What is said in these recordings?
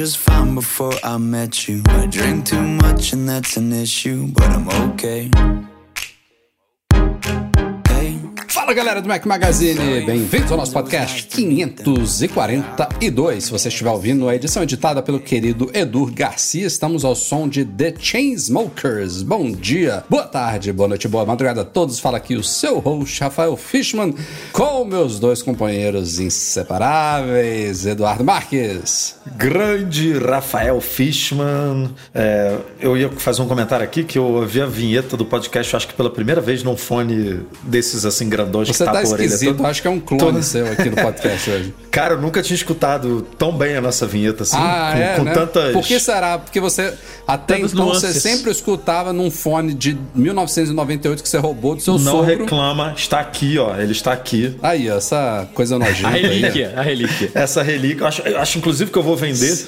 Just fine before I met you. I drink too much and that's an issue, but I'm okay. Fala galera do Mac Magazine, bem-vindos ao nosso podcast 542. Se você estiver ouvindo a edição editada pelo querido Edu Garcia, estamos ao som de The Chainsmokers. Bom dia, boa tarde, boa noite, boa madrugada a todos. Fala aqui o seu host, Rafael Fishman, com meus dois companheiros inseparáveis, Eduardo Marques. Grande Rafael Fishman. É, eu ia fazer um comentário aqui que eu ouvi a vinheta do podcast, eu acho que pela primeira vez num fone desses assim grandões Você que tá orelha esquisito, toda. acho que é um clone toda- seu aqui no podcast hoje. Cara, eu nunca tinha escutado tão bem a nossa vinheta assim, ah, com, é, com né? tantas. Por que será? Porque você até Tantas então você nuances. sempre escutava num fone de 1998 que você roubou do seu não sogro. reclama, está aqui, ó. Ele está aqui. Aí, ó, essa coisa nojenta A aí. relíquia, a relíquia. Essa relíquia. Eu acho, eu acho, inclusive que eu vou vender.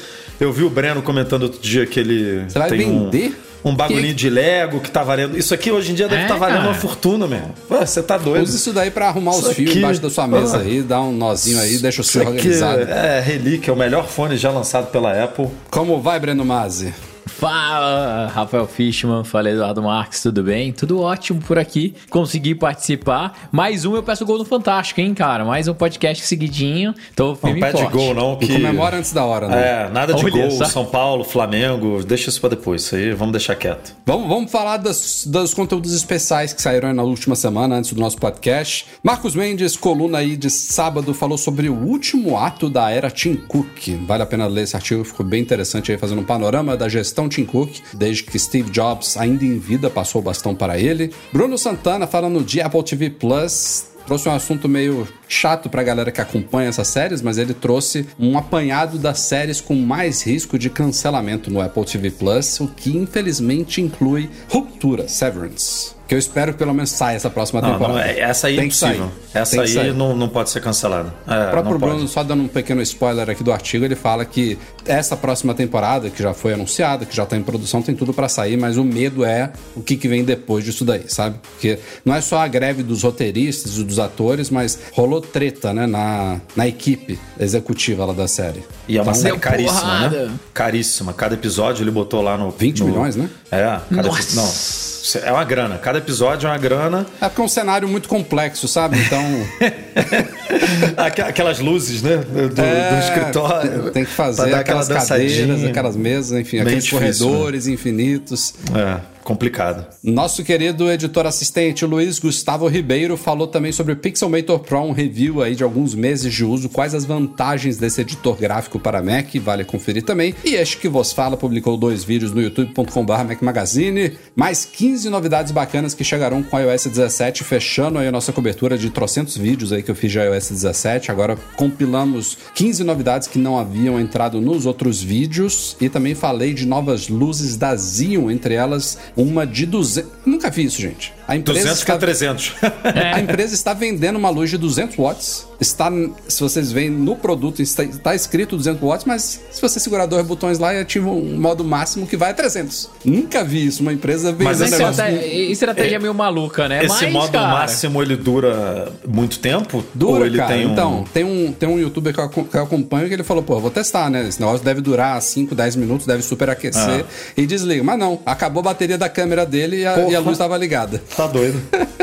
Eu vi o Breno comentando outro dia que ele. Você vai tem um- vender? Um, bagulhinho Que- de Lego que tá valendo. Isso aqui hoje em dia deve É, estar valendo cara. uma fortuna, mesmo. Pô, Você tá doido. Usa isso daí pra arrumar os Isso fios aqui- embaixo da sua mesa Ah. aí, dá um nozinho aí, deixa o seu aqui organizado. é relíquia, é o melhor fone já lançado pela Apple. Como vai, Breno Mazzi? Fala, Rafael Fishman, fala Eduardo Marques, tudo bem? Tudo ótimo por aqui, consegui participar. Mais um eu peço gol no Fantástico, hein, cara? Mais um podcast seguidinho, tô Não firme e pede gol, não. E Que... comemora antes da hora, né? É, nada de Olha gol, só. São Paulo, Flamengo, deixa isso pra depois. Isso aí vamos deixar quieto. Vamos, vamos falar das, dos conteúdos especiais que saíram aí na última semana, antes do nosso podcast. Marcos Mendes, coluna aí de sábado, falou sobre o último ato da era Tim Cook. Vale a pena ler esse artigo, ficou bem interessante aí, fazendo um panorama da gestão Tim Cook, desde que Steve Jobs, ainda em vida, passou o bastão para ele. Bruno Santana falando de Apple TV Plus. Trouxe um assunto meio chato pra galera que acompanha essas séries, mas ele trouxe um apanhado das séries com mais risco de cancelamento no Apple TV Plus, o que infelizmente inclui Ruptura, Severance. Que eu espero que pelo menos saia essa próxima Não, temporada. não, é- essa aí é Tem que sair. impossível. Essa Tem que sair. aí não, não pode ser cancelada. É, O próprio não pode. Bruno, só dando um pequeno spoiler aqui do artigo, ele fala que essa próxima temporada, que já foi anunciada, que já tá em produção, tem tudo pra sair, mas o medo é o que, que vem depois disso daí, sabe? Porque não é só a greve dos roteiristas e dos atores, mas rolou treta, né, na, na equipe executiva lá da série. E é uma Então, série caríssima, porrada. né? Caríssima. Cada episódio ele botou lá no. 20 no- milhões, né? É, cada Nossa. epi- Não. É uma grana. Cada episódio é uma grana. É porque é um cenário muito complexo, sabe? Então. Aqu- Aquelas luzes, né? Do, do É, escritório. Tem que fazer aquelas aquela cadeiras, aquelas mesas, enfim, Bem aqueles difícil, corredores infinitos. É, complicado. Nosso querido editor assistente Luiz Gustavo Ribeiro falou também sobre o Pixelmator Pro, um review aí de alguns meses de uso, quais as vantagens desse editor gráfico para Mac, vale conferir também. E este que vos fala publicou dois vídeos no youtube.com.br Mac Magazine, mais 15 novidades bacanas que chegarão com iOS 17, fechando aí a nossa cobertura de trocentos vídeos aí que eu fiz de iOS 17. Agora compilamos 15 novidades que não haviam entrado nos outros vídeos e também falei de novas luzes da Zion, entre elas uma de 200. Nunca vi isso, gente. A empresa 200 está... fica 300. A empresa está vendendo uma luz de 200 watts. Está, se vocês veem no produto, está, está escrito 200 watts, mas se você segurar dois botões lá e ativa um modo máximo que vai a 300. Nunca vi isso, uma empresa vendendo Mas esse negócio... Estratégia, é meio maluca, né? Esse Mas, modo cara, máximo ele dura muito tempo? Ou Dura, ele cara. tem um... Então, tem um, tem um youtuber que eu, que eu acompanho que ele falou, pô, vou testar, né? Esse negócio deve durar 5, 10 minutos, deve superaquecer e desliga. Mas não, acabou a bateria da câmera dele e a, e a luz estava ligada. Tá doido.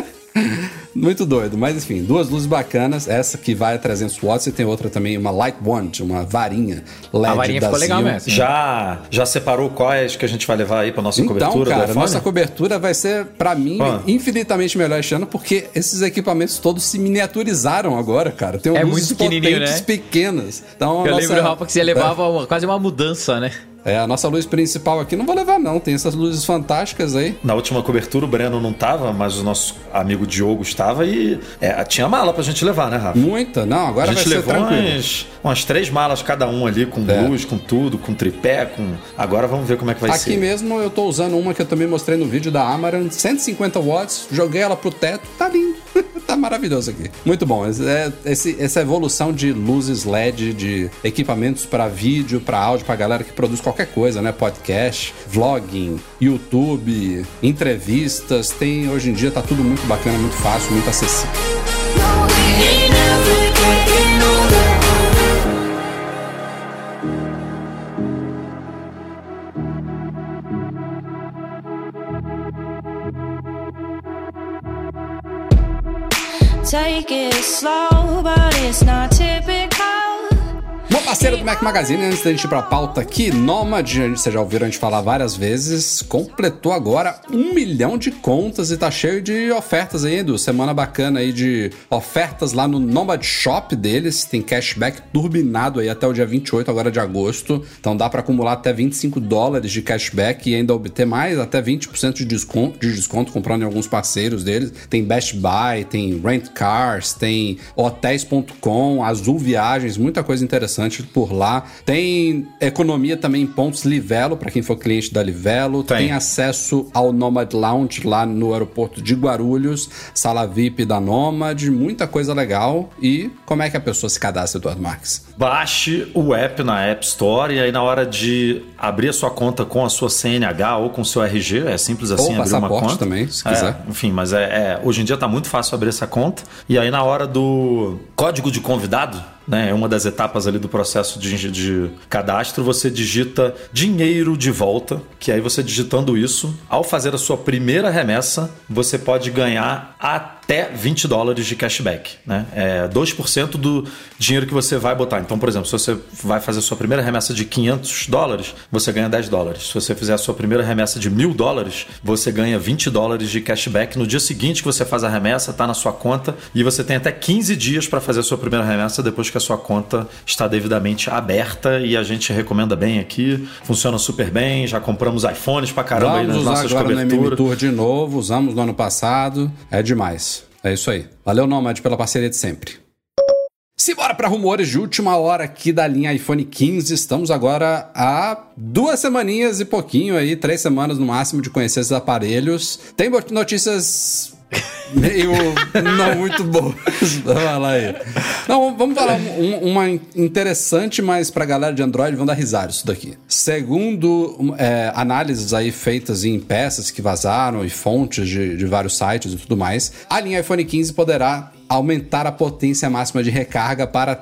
Muito doido, mas enfim, duas luzes bacanas. Essa que vai a 300 watts e tem outra também, uma light wand, uma varinha LED A varinha da ficou legal Zion. mesmo. Já, já separou quais que a gente vai levar aí pra nossa Então, cobertura cara, nossa cobertura vai ser, pra mim, Ah. infinitamente melhor este ano, porque esses equipamentos todos se miniaturizaram agora, cara. Tem É luzes muito pequenininho, né? pequenas. Então, Eu nossa- lembro, Rafa, que você levava uma- quase uma mudança, né? É, a nossa luz principal aqui não vou levar, não. Tem essas luzes fantásticas aí. Na última cobertura o Breno não tava, mas o nosso amigo Diogo estava e é, tinha mala pra gente levar, né, Rafa? Muita, não, agora a vai gente ser levou tranquilo. umas, umas três malas cada um ali, com É. luz, com tudo, com tripé, com. Agora vamos ver como é que vai Aqui ser. mesmo eu tô usando uma que eu também mostrei no vídeo da Amaran, 150 watts, joguei ela pro teto, tá lindo. Tá maravilhoso aqui. Muito bom. É- esse- essa evolução de luzes LED, de equipamentos para vídeo, para áudio, pra galera que produz qualquer coisa, né? Podcast, vlogging, YouTube, entrevistas. Tem hoje em dia tá tudo muito bacana, muito fácil, muito acessível. Take it slow, but it's not typical. Parceiro do Mac Magazine, antes da gente ir pra pauta aqui, Nomad, vocês já ouviram a gente falar várias vezes, completou agora um milhão de contas e tá cheio de ofertas aí, Edu. Semana bacana aí de ofertas lá no Nomad Shop deles. Tem cashback turbinado aí até o dia 28 agora de agosto. Então dá pra acumular até 25 dólares de cashback e ainda obter mais, até 20% de desconto, de desconto comprando em alguns parceiros deles. Tem Best Buy, tem Rent Cars, tem hotéis.com, Azul Viagens, muita coisa interessante por lá. Tem economia também em pontos Livelo, para quem for cliente da Livelo. Tem. Tem acesso ao Nomad Lounge lá no aeroporto de Guarulhos, sala VIP da Nomad, muita coisa legal. E como é que a pessoa se cadastra, Eduardo Marques? Baixe o app na App Store e aí na hora de abrir a sua conta com a sua CNH ou com o seu RG, é simples assim Ou abrir uma passaporte conta. também, se É, quiser. enfim, mas é, é- hoje em dia tá muito fácil abrir essa conta. E aí na hora do código de convidado, né, é uma das etapas ali do processo de, de cadastro, você digita dinheiro de volta, que aí você digitando isso, ao fazer a sua primeira remessa, você pode ganhar até 20 dólares de cashback, né? É 2% do dinheiro que você vai botar. Então, por exemplo, se você vai fazer a sua primeira remessa de 500 dólares, você ganha 10 dólares. Se você fizer a sua primeira remessa de 1000 dólares, você ganha 20 dólares de cashback. No dia seguinte que você faz a remessa, tá na sua conta e você tem até 15 dias para fazer a sua primeira remessa depois que a sua conta está devidamente aberta e a gente recomenda bem aqui. Funciona super bem, já compramos iPhones pra caramba aí Vamos nas usar nossas agora no MM coberturas. Tour de novo, usamos no ano passado. É demais. É isso aí. Valeu, Nomad, pela parceria de sempre. Simbora para rumores de última hora aqui da linha iPhone 15. Estamos agora há duas semaninhas e pouquinho aí, três semanas no máximo de conhecer esses aparelhos. Tem notícias meio não muito boas. Aí. Não, vamos falar um- uma interessante, mas pra galera de Android vão dar risada isso daqui. Segundo é, análises aí feitas em peças que vazaram e fontes de, de vários sites e tudo mais, a linha iPhone 15 poderá aumentar a potência máxima de recarga para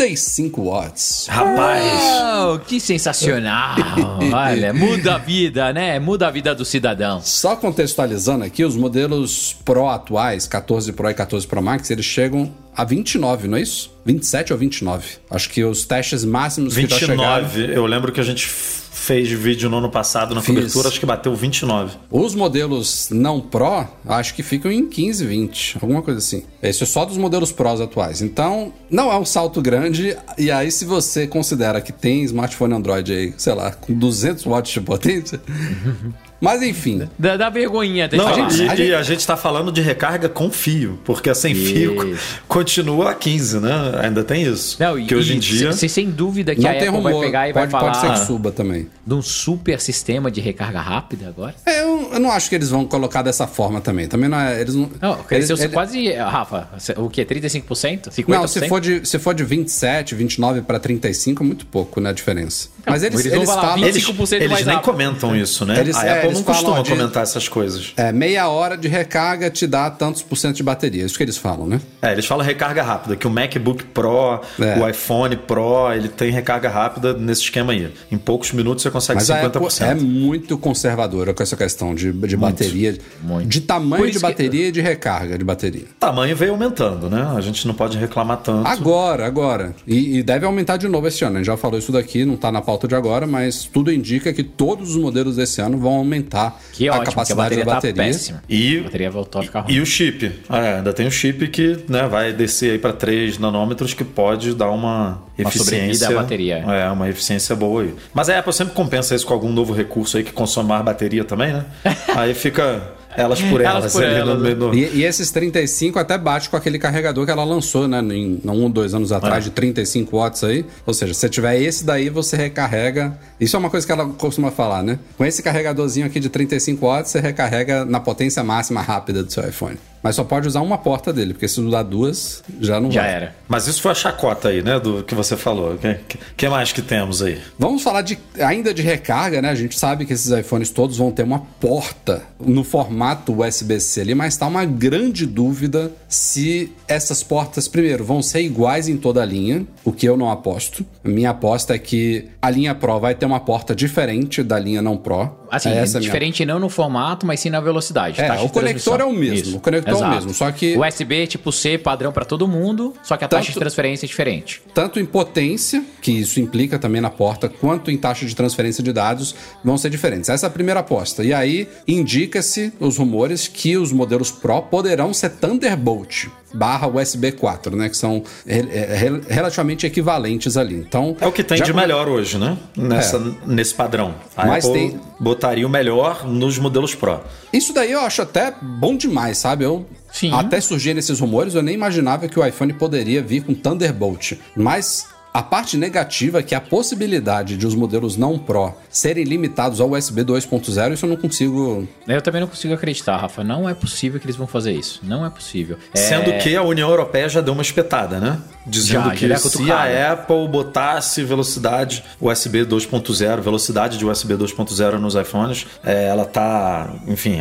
35 watts. Rapaz, Oh, que sensacional! Olha, muda a vida, né? Muda a vida do cidadão. Só contextualizando aqui, os modelos Pro atuais, 14 Pro e 14 Pro Max, eles chegam a 29, não é isso? 27 ou 29. Acho que os testes máximos que já chegaram... 29. Eu lembro que a gente fez vídeo no ano passado na Fiz. cobertura, acho que bateu 29. Os modelos não Pro, acho que ficam em 15, 20, alguma coisa assim. Esse é só dos modelos Pros atuais. Então, não é um salto grande. E aí, se você considera que tem smartphone Android aí, sei lá, com 200 watts de potência... Mas enfim, Dá, dá vergonhinha até Não, falar. e, a e gente- a gente tá falando de recarga com fio, porque a sem fio Isso. continua a 15, né? Ainda tem isso. Não, e, que hoje e em dia. se- sem dúvida que não a tem Apple rumor. vai pegar e pode, vai pode ser falar que suba também. de um super sistema de recarga rápida agora. É, eu, eu não acho que eles vão colocar dessa forma também. Também não é. Eles não. Não, eles, cresceu ele- quase, Rafa, o que? 35%? 50%? não, se for, de, se for de 27, 29 para 35, é muito pouco, né? A diferença. Mas eles, eles eles falam. 20. Eles, 5% eles nem comentam isso, né? Eles- a é, Apple não costuma de- comentar essas coisas. É, meia hora de recarga te dá tantos por cento de bateria. É isso que eles falam, né? É, eles falam recarga rápida, que o MacBook Pro, É. o iPhone Pro, ele tem recarga rápida nesse esquema aí. Em poucos minutos você consegue Mas a Apple 50%. é muito conservadora com essa questão de, de bateria. muito. De tamanho de que- bateria e de recarga de bateria. O tamanho veio aumentando, né? A gente não pode reclamar tanto. Agora, agora. E, e deve aumentar de novo esse ano. A gente já falou isso daqui, não tá na pauta de agora, mas tudo indica que todos os modelos desse ano vão aumentar Que a ótimo, porque a capacidade bateria da tá bateria. péssima. E- A bateria voltou a ficar ruim. E o chip. Ah, é, ainda tem o chip que né, vai descer aí para 3 nanômetros que pode dar uma Uma sobrevida à bateria. É, uma eficiência boa aí. Mas a Apple sempre compensa isso com algum novo recurso aí que consome mais bateria também, né? aí fica elas por elas. Elas por ali elas, no- né? no- E, e esses 35 até bate com aquele carregador que ela lançou, né? Em um ou dois anos atrás, É. de 35 watts aí. Ou seja, se você tiver esse daí, você recarrega. Isso é uma coisa que ela costuma falar, né? Com esse carregadorzinho aqui de 35 watts, você recarrega na potência máxima rápida do seu iPhone. Mas só pode usar uma porta dele, porque se usar duas, já não Já vai. era. Mas isso foi a chacota aí, né? Do que você falou. O que, que- que mais que temos aí? Vamos falar de, ainda de recarga, né? A gente sabe que esses iPhones todos vão ter uma porta no formato USB-C ali, mas tá uma grande dúvida se essas portas, primeiro, vão ser iguais em toda a linha, o que eu não aposto. Minha aposta é que a linha Pro vai ter uma porta diferente da linha não Pro. Assim, é a minha diferente não no formato, mas sim na velocidade. É, taxa o conector é o mesmo, o conector é o exato. mesmo, só que- USB tipo C padrão pra todo mundo, só que a taxa Tanto- de transferência é diferente. tanto em potência, que isso implica também na porta, quanto em taxa de transferência de dados vão ser diferentes. Essa é a primeira aposta. E aí indica-se os rumores que os modelos Pro poderão ser Thunderbolt barra USB 4, né? Que são re- é, re- relativamente equivalentes ali. Então É o que tem de come- melhor hoje, né? Nessa, Nesse padrão. A Mas Apple tem- botaria o melhor nos modelos Pro. Isso daí eu acho até bom demais, sabe? Eu Sim. até surgirem esses rumores, eu nem imaginava que o iPhone poderia vir com Thunderbolt. Mas a parte negativa é que a possibilidade de os modelos não Pro serem limitados ao USB 2.0, isso eu não consigo. Eu também não consigo acreditar, Rafa. Não é possível que eles vão fazer isso. Não é possível. É, Sendo que a União Europeia já deu uma espetada, né? Dizendo Já, já que deu a se a Apple botasse velocidade USB 2.0, velocidade de USB 2.0 nos iPhones, é, ela tá, enfim,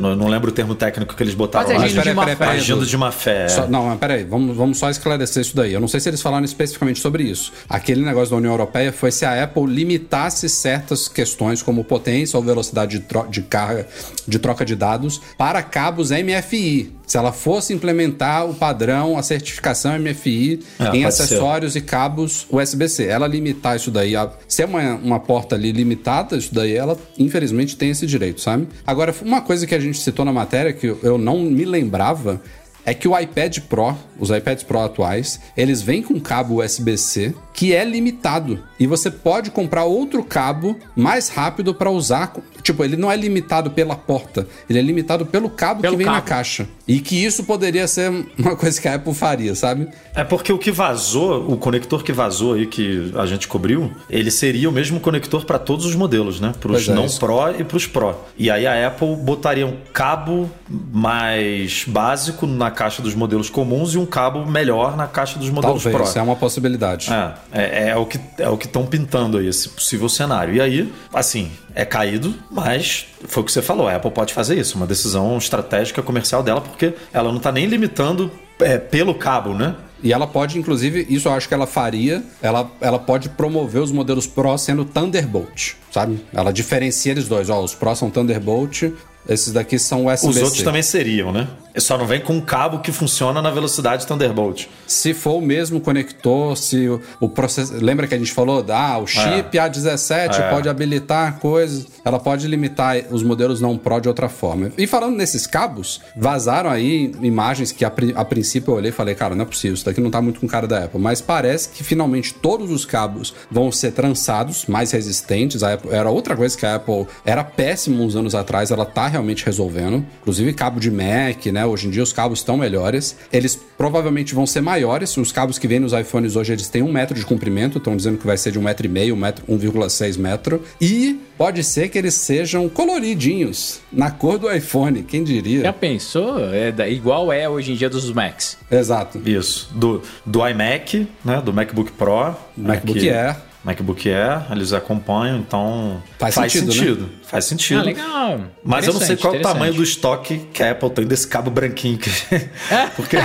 não lembro o termo técnico que eles botaram Quase lá. agindo de má fé. Agindo de má fé. é. Só- não, mas peraí, vamos, vamos só esclarecer isso daí. Eu não sei se eles falaram especificamente sobre isso. Aquele negócio da União Europeia foi se a Apple limitasse certas questões, como potência ou velocidade de, tro- de carga, de troca de dados, para cabos MFI. Se ela fosse implementar o padrão, a certificação MFI É, em acessórios e cabos USB-C. Ela limitar isso daí, a, se é uma, uma porta ali limitada, isso daí ela infelizmente tem esse direito, sabe? Agora, uma coisa que a gente citou na matéria que eu não me lembrava é que o iPad Pro, os iPads Pro atuais, eles vêm com cabo USB-C que é limitado e você pode comprar outro cabo mais rápido para usar. Tipo, ele não é limitado pela porta, ele é limitado pelo cabo Pelo que vem na cabo. caixa. E que isso poderia ser uma coisa que a Apple faria, sabe? É porque o que vazou, o conector que vazou aí que a gente cobriu, ele seria o mesmo conector para todos os modelos, né? Para os é, não isso. Pro e para os Pro. E aí a Apple botaria um cabo mais básico na caixa dos modelos comuns e um cabo melhor na caixa dos modelos Talvez, Pro. isso é uma possibilidade. É, é, é o que é o que estão pintando aí, esse possível cenário. E aí, assim, é caído, mas foi o que você falou, a Apple pode fazer isso, uma decisão estratégica comercial dela, porque ela não está nem limitando é, pelo cabo, né? E ela pode, inclusive, isso eu acho que ela faria, ela, ela pode promover os modelos Pro sendo Thunderbolt, sabe? Ela diferencia eles dois. Ó, os Pro são Thunderbolt, esses daqui são USB-C. Os outros também seriam, né? Só não vem com um cabo que funciona na velocidade Thunderbolt. Se for o mesmo conector, se o, o processo. Lembra que a gente falou? Ah, o chip A17 É. pode habilitar coisas. Ela pode limitar os modelos não Pro de outra forma. E falando nesses cabos, vazaram aí imagens que a, a princípio eu olhei e falei, cara, não é possível, isso daqui não tá muito com cara da Apple. Mas parece que finalmente todos os cabos vão ser trançados, mais resistentes. A Apple- era outra coisa que a Apple era péssima uns anos atrás, ela tá realmente resolvendo. Inclusive cabo de Mac, né? Hoje em dia os cabos estão melhores. Eles provavelmente vão ser maiores. Os cabos que vêm nos iPhones hoje, eles têm um metro de comprimento. Estão dizendo que vai ser de um metro e meio, um metro, 1,6 metro. E pode ser que eles sejam coloridinhos, na cor do iPhone, quem diria? Já pensou? É da- igual é hoje em dia dos Macs. Exato. Isso. Do, do iMac, né? Do MacBook Pro. MacBook que- Air. MacBook Air, eles acompanham, então Faz faz sentido, sentido. Faz sentido. Ah, legal. Mas eu não sei qual é o tamanho do estoque que a Apple tem desse cabo branquinho. que- Porque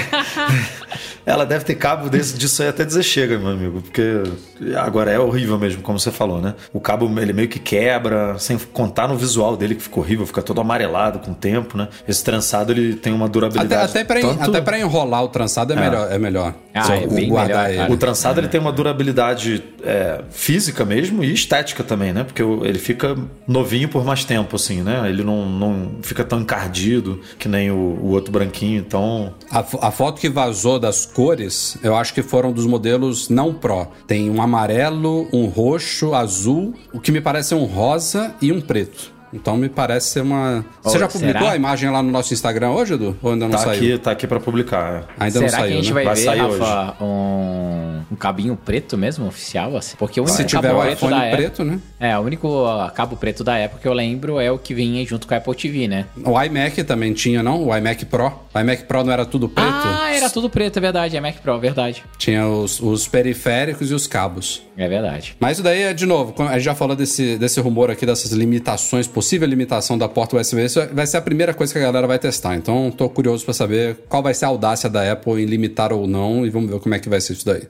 ela deve ter cabo desse, disso aí até dizer chega, meu amigo. Porque agora é horrível mesmo, como você falou, né? O cabo ele meio que quebra, sem contar no visual dele que fica horrível, fica todo amarelado com o tempo, né? Esse trançado ele tem uma Até, durabilidade. até, pra, tanto- até pra enrolar o trançado é, melhor. É melhor. Ah, Só é bem guardar melhor, ele. O trançado ele tem uma durabilidade é, física mesmo e estética também, né? Porque ele fica novinho por mais tempo, assim, né? Ele não, não fica tão encardido que nem o, o outro branquinho, então... A, a foto que vazou das cores, eu acho que foram dos modelos não Pro. Tem um amarelo, um roxo, azul, o que me parece um rosa e um preto. Então me parece ser uma. Você já publicou será? a imagem lá no nosso Instagram hoje, Edu? Ou ainda não Tá saiu? aqui, tá aqui pra publicar. é. Ainda Será não saiu, que a gente né? vai, Vai ver, sair Rafa, um, um cabinho preto mesmo, oficial? Assim? Porque o único Se tiver cabo o preto iPhone da Apple- preto, né? É, o único ah, cabo preto da época que eu lembro é o que vinha junto com a Apple TV, né? O iMac também tinha, não? O iMac Pro. O iMac Pro não era tudo preto? Ah, era tudo preto, é verdade. É Mac Pro, verdade. Tinha os, os periféricos e os cabos. É verdade. Mas isso daí é, de novo, a gente já falou desse, desse rumor aqui, dessas limitações, possível limitação da porta USB. Isso vai ser a primeira coisa que a galera vai testar. Então, tô curioso pra saber qual vai ser a audácia da Apple em limitar ou não. E vamos ver como é que vai ser isso daí.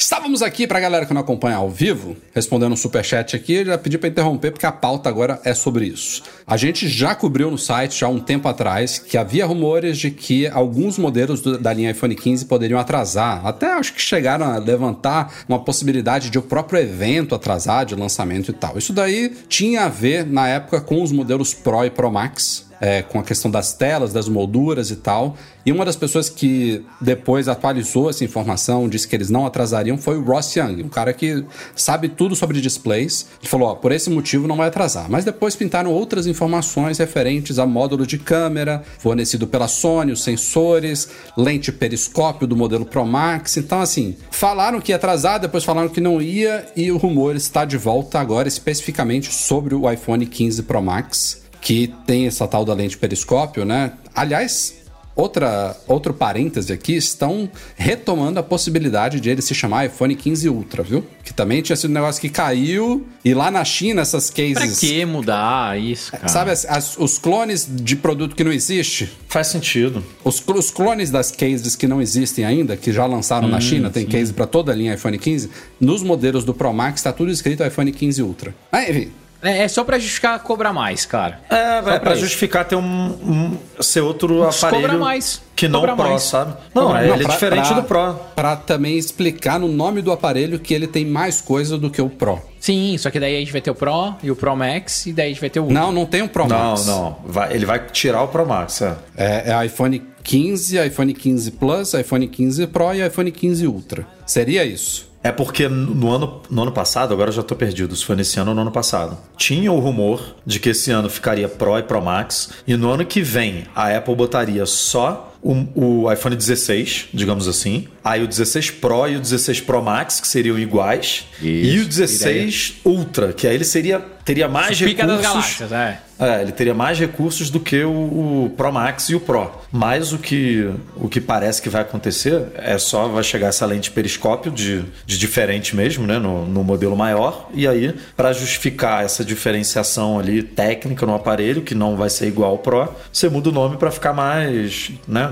Estávamos aqui pra galera que não acompanha ao vivo, respondendo um superchat aqui, já pedi pra interromper porque a pauta agora é sobre isso. A gente já cobriu no site já há um tempo atrás que havia rumores de que alguns modelos do- da linha iPhone 15 poderiam atrasar. Até acho que chegaram a levantar uma possibilidade de o próprio evento atrasar de lançamento e tal. Isso daí tinha a ver na época com os modelos Pro e Pro Max é, com a questão das telas, das molduras e tal. E uma das pessoas que depois atualizou essa informação, disse que eles não atrasariam, foi o Ross Young, um cara que sabe tudo sobre displays. Ele falou: ó, por esse motivo não vai atrasar. Mas depois pintaram outras informações referentes a módulo de câmera, fornecido pela Sony, os sensores, lente periscópio do modelo Pro Max. Então, assim, falaram que ia atrasar, depois falaram que não ia, e o rumor está de volta agora, especificamente sobre o iPhone 15 Pro Max que tem essa tal da lente periscópio, né? Aliás, outra, outro parêntese aqui, estão retomando a possibilidade de ele se chamar iPhone 15 Ultra, viu? Que também tinha sido um negócio que caiu, e lá na China essas Pra cases... que mudar isso, cara? Sabe as- as- os clones de produto que não existe? Faz sentido. Os, os clones das cases que não existem ainda, que já lançaram na China, tem case para toda a linha iPhone 15, nos modelos do Pro Max tá tudo escrito iPhone 15 Ultra. Ah, enfim, É, é só pra justificar cobrar mais, cara. É, vai pra isso. justificar ter um, um- ser outro aparelho cobra mais. que não Cobra Pro, mais. sabe? Não, Cobra é, mais. ele é diferente do Pro. Pra também explicar no nome do aparelho que ele tem mais coisa do que o Pro. Sim, só que daí a gente vai ter o Pro e o Pro Max, e daí a gente vai ter o Ultra. Não, não tem um Pro Não, Max. não. Vai- ele vai tirar o Pro Max, é. É, é iPhone 15, iPhone 15 Plus, iPhone 15 Pro e iPhone 15 Ultra. Seria isso. É porque no ano, no ano passado, agora eu já tô perdido, se foi nesse ano ou no ano passado, tinha o rumor de que esse ano ficaria Pro e Pro Max, e no ano que vem a Apple botaria só o, o iPhone 16, digamos assim, aí o 16 Pro e o 16 Pro Max, que seriam iguais, e Isso, o 16 Ultra, que aí ele seria, teria mais Pica das recursos... galáxias, é. É, ele teria mais recursos do que o, o Pro Max e o Pro. Mas o que, o que parece que vai acontecer é só vai chegar essa lente periscópio de, de diferente mesmo, né? No, no modelo maior. E aí, para justificar essa diferenciação ali técnica no aparelho, que não vai ser igual ao Pro, você muda o nome para ficar mais, né?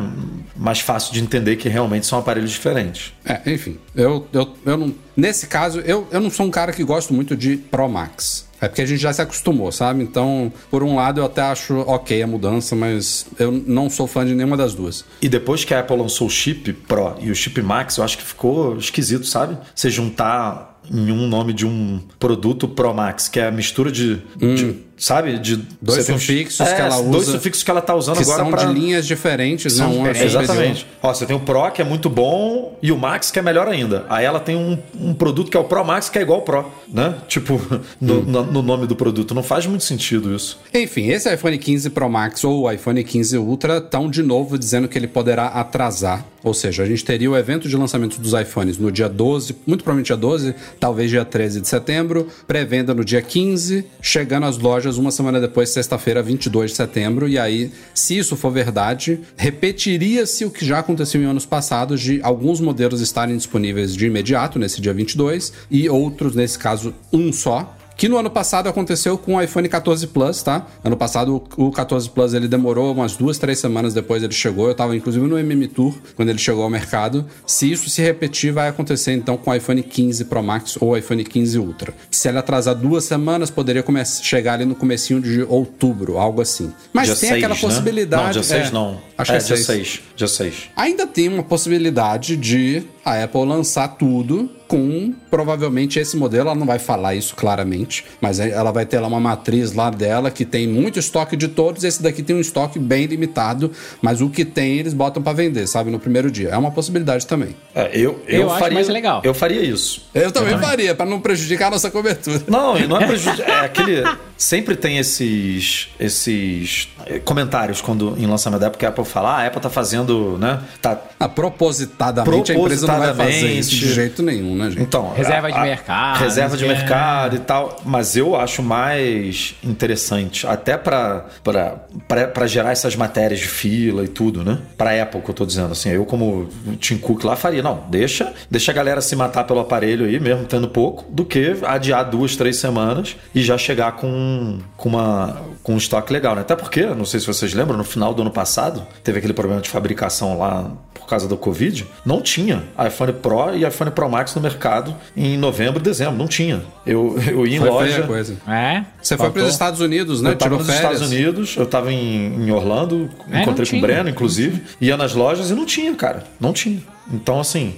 Mais fácil de entender que realmente são aparelhos diferentes. É, enfim. Eu, eu, eu não. Nesse caso, eu, eu não sou um cara que gosto muito de Pro Max. É porque a gente já se acostumou, sabe? Então, por um lado, eu até acho ok a mudança, mas eu não sou fã de nenhuma das duas. E depois que a Apple lançou o chip Pro e o chip Max, eu acho que ficou esquisito, sabe? Você juntar em um nome de um produto Pro Max, que é a mistura de. de- sabe? De. Dois sufixos que ela Dois usa, sufixos que ela tá usando agora são pra... de linhas diferentes, São não é diferentes. Exatamente. Ó, você tem o Pro, que é muito bom, e o Max, que é melhor ainda. Aí ela tem um, um produto que é o Pro Max, que é igual ao Pro, né? Tipo, no, Hum. no- no nome do produto. Não faz muito sentido isso. Enfim, esse iPhone 15 Pro Max ou o iPhone 15 Ultra estão de novo dizendo que ele poderá atrasar. Ou seja, a gente teria o evento de lançamento dos iPhones no dia 12, muito provavelmente dia 12, talvez dia 13 de setembro, pré-venda no dia 15, chegando às lojas uma semana depois, sexta-feira, 22 de setembro. E aí, se isso for verdade, repetiria-se o que já aconteceu em anos passados de alguns modelos estarem disponíveis de imediato, nesse dia 22, e outros, nesse caso, um só, que no ano passado aconteceu com o iPhone 14 Plus, tá? Ano passado o o 14 Plus ele demorou umas duas, três semanas depois ele chegou. Eu tava inclusive no MM Tour quando ele chegou ao mercado. Se isso se repetir, vai acontecer então com o iPhone 15 Pro Max ou o iPhone 15 Ultra. Se ele atrasar duas semanas, poderia chegar ali no comecinho de outubro, algo assim. Mas dia tem 6, aquela né? possibilidade. Não, dia 6 é, não. Acho é, que é dia 6. 6. Dia 6. Ainda tem uma possibilidade de a Apple lançar tudo com provavelmente esse modelo, ela não vai falar isso claramente, mas é, ela vai ter lá uma matriz lá dela que tem muito estoque de todos, esse daqui tem um estoque bem limitado, mas o que tem eles botam para vender, sabe, no primeiro dia. É uma possibilidade também. É, eu, eu, Eu acho faria, mais legal. Eu faria isso. Eu também faria, para não prejudicar a nossa cobertura. Não, e não é prejudicar. É aquele. Sempre tem esses, esses eh, comentários quando em lançamento da Apple que a Apple fala, ah, a Apple tá fazendo, né? Tá. Ah, propositadamente, a empresa não vai fazer isso de Propositadamente. jeito nenhum, né, gente? Então, Reserva a- de a- mercado, Reserva de é. mercado e tal. Mas eu acho mais interessante, até pra- pra gerar essas matérias de fila e tudo, né? Pra Apple que eu tô dizendo, assim, eu como Tim Cook lá faria, não, deixa, deixa a galera se matar pelo aparelho aí, mesmo tendo pouco, do que adiar duas, três semanas e já chegar com, com, uma, com um estoque legal, né? Até porque, não sei se vocês lembram, no final do ano passado, teve aquele problema de fabricação lá causa do Covid, não tinha iPhone Pro e iPhone Pro Max no mercado em novembro e dezembro, não tinha. Eu, eu ia em Foi loja... coisa. É? Você foi para os Estados Unidos, né? Eu tava Tirou nos férias. Estados Unidos, eu tava em, em Orlando, É, encontrei com o. Breno, inclusive, ia nas lojas e não tinha, cara. Não tinha. Então, assim,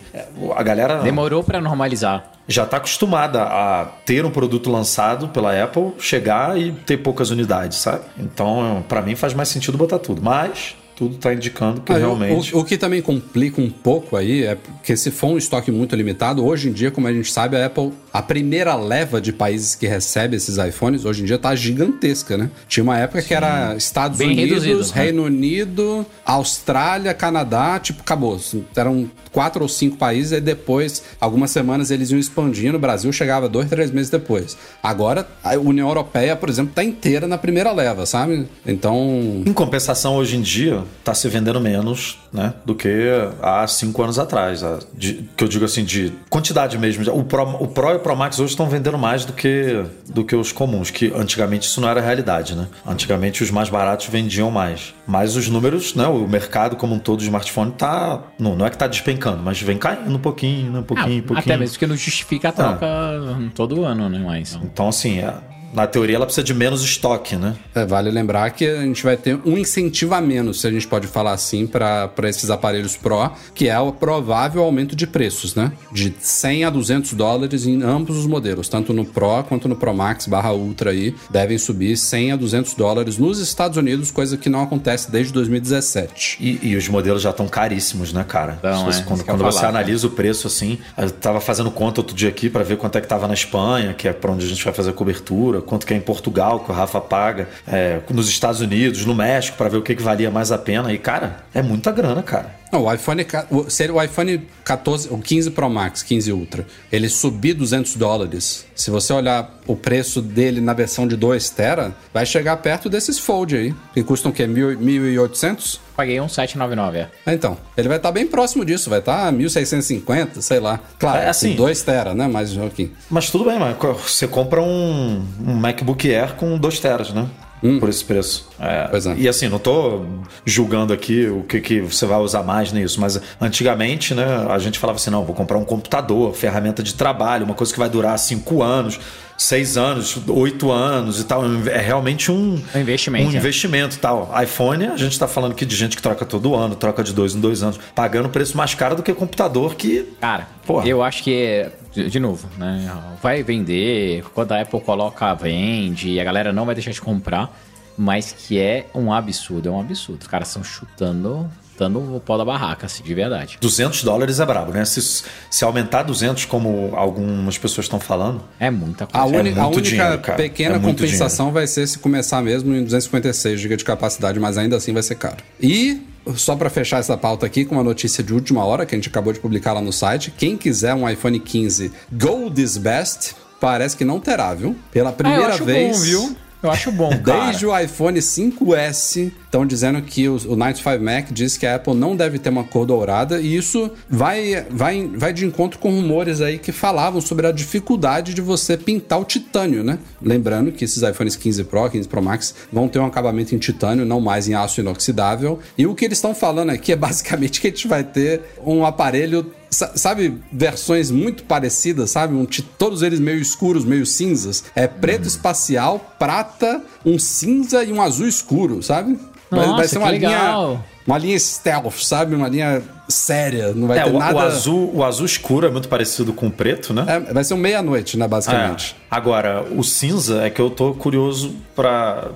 a galera Demorou pra normalizar. já tá acostumada a ter um produto lançado pela Apple, chegar e ter poucas unidades, sabe? Então, pra mim faz mais sentido botar tudo. Mas tudo tá indicando que Ah, o- realmente. O, o que também complica um pouco aí é que se for um estoque muito limitado, hoje em dia, como a gente sabe, a Apple, a primeira leva de países que recebe esses iPhones, hoje em dia tá gigantesca, né? Tinha uma época que era Estados Bem Unidos, reduzido, né? Reino Unido, Austrália, Canadá, tipo, acabou. Eram quatro ou cinco países, e depois, algumas semanas, eles iam expandindo. O Brasil chegava dois, três meses depois. Agora, a União Europeia, por exemplo, tá inteira na primeira leva, sabe? Então, Em compensação, hoje em dia, tá se vendendo menos, né? Do que há cinco anos atrás. de- que eu digo assim, de quantidade mesmo. O Pro, o Pro e o Pro Max hoje estão vendendo mais do que, do que os comuns, que antigamente isso não era realidade, né? Antigamente os mais baratos vendiam mais. Mas os números, né? O mercado como um todo de smartphone tá. Não, não é que tá despencando, mas vem caindo um pouquinho, né? Um pouquinho, um Ah, pouquinho. até mesmo porque não justifica a troca todo ano, né? Mas. Então, assim, é- na teoria ela precisa de menos estoque, né? É, vale lembrar que a gente vai ter um incentivo a menos, se a gente pode falar assim, para esses aparelhos Pro, que é o provável aumento de preços, né? De 100 a 200 dólares em ambos os modelos, tanto no Pro quanto no Pro Max barra Ultra aí, devem subir 100 a 200 dólares nos Estados Unidos, coisa que não acontece desde 2017. E, e os modelos já estão caríssimos, né, cara? Você- é, quando quando você falar. analisa o preço, assim, eu tava fazendo conta outro dia aqui para ver quanto é que tava na Espanha, que é para onde a gente vai fazer a cobertura, quanto que é em Portugal, que o Rafa paga, é, nos Estados Unidos, no México, para ver o que, que valia mais a pena. E, cara, é muita grana, cara. Não, o iPhone, o- se o iPhone 14, o 15 Pro Max, 15 Ultra, ele subir 200 dólares, se você olhar o preço dele na versão de 2 tera, vai chegar perto desses Fold aí, que custam o quê? Mil- 1.800? Paguei um 799, é. Ah, Então, ele vai estar bem próximo disso, vai estar 1.650, sei lá. Claro, É, assim- assim, 2 tera, né? Mais um pouquinho. Mas tudo bem, mas você compra um, um MacBook Air com 2 teras, né? Por esse preço. É, Pois é. E assim, não tô julgando aqui o que, que você vai usar mais nisso, mas antigamente, né, a gente falava assim: não, vou comprar um computador, ferramenta de trabalho, uma coisa que vai durar 5 anos, 6 anos, 8 anos e tal. É realmente um, Um investimento, Um é. investimento tal. iPhone, a gente tá falando aqui de gente que troca todo ano, troca de dois em dois anos, pagando preço mais caro do que computador que. Cara, Porra. eu acho que, de novo, né? Vai vender, quando a Apple coloca, vende, e a galera não vai deixar de comprar, mas que é um absurdo, é um absurdo. Os caras estão chutando, dando o pau da barraca, assim, de verdade. 200 dólares é brabo, né? Se, se aumentar 200, como algumas pessoas estão falando, É muita A, coisa. uni- a muito única dinheiro, cara. pequena É muito compensação vai ser se começar mesmo em 256 GB de capacidade, mas ainda assim vai ser caro. E só para fechar essa pauta aqui com uma notícia de última hora que a gente acabou de publicar lá no site, quem quiser um iPhone 15 Gold is Best, parece que não terá, viu? Pela Ah, eu primeira acho vez. bom, viu? Eu acho bom, cara. Desde o iPhone 5S, estão dizendo que o, o 95 Mac diz que a Apple não deve ter uma cor dourada, e isso vai, vai, vai de encontro com rumores aí que falavam sobre a dificuldade de você pintar o titânio, né? Lembrando que esses iPhones 15 Pro, 15 Pro Max vão ter um acabamento em titânio, não mais em aço inoxidável. E o que eles estão falando aqui é basicamente que a gente vai ter um aparelho Sabe, versões muito parecidas, sabe? Um, todos eles meio escuros, meio cinzas. É preto espacial, prata, um cinza e um azul escuro, sabe? Vai, vai Nossa, ser que uma legal. linha. Uma linha stealth, sabe? Uma linha séria. Não vai É, ter o, nada. o azul, o azul escuro é muito parecido com o preto, né? É, vai ser um meia-noite, né, basicamente. É. Agora, o cinza é que eu tô curioso pra,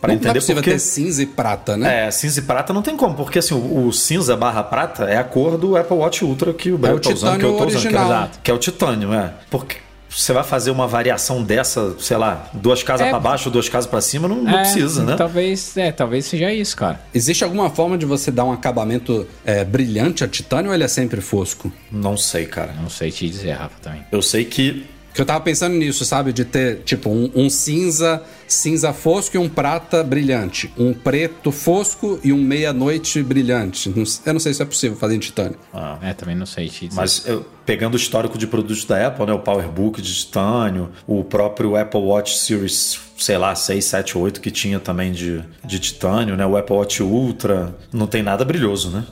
pra não, entender não é possível porque... ter cinza e prata, né? É, cinza e prata não tem como, porque assim, o, o cinza barra prata é a cor do Apple Watch Ultra que o Breno É tá usando, que eu tô usando, que é, que é o titânio, é. Porque você vai fazer uma variação dessa, sei lá, duas casas É. pra baixo, duas casas pra cima, não, não É, precisa, né? Talvez, é, talvez seja isso, cara. Existe alguma forma de você dar um acabamento é, brilhante a titânio ou ele é sempre fosco? Não sei, cara. Não sei te dizer, Rafa, também. Eu sei que Que eu tava pensando nisso, sabe? De ter, tipo, um, um cinza, cinza fosco e um prata brilhante. Um preto fosco e um meia-noite brilhante. Eu não sei se é possível fazer em titânio. É, também não sei te. Mas eu- pegando o histórico de produtos da Apple, né? O PowerBook de titânio, o próprio Apple Watch Series, sei lá, 6, 7, 8 que tinha também de, de titânio, né? O Apple Watch Ultra, não tem nada brilhoso, né?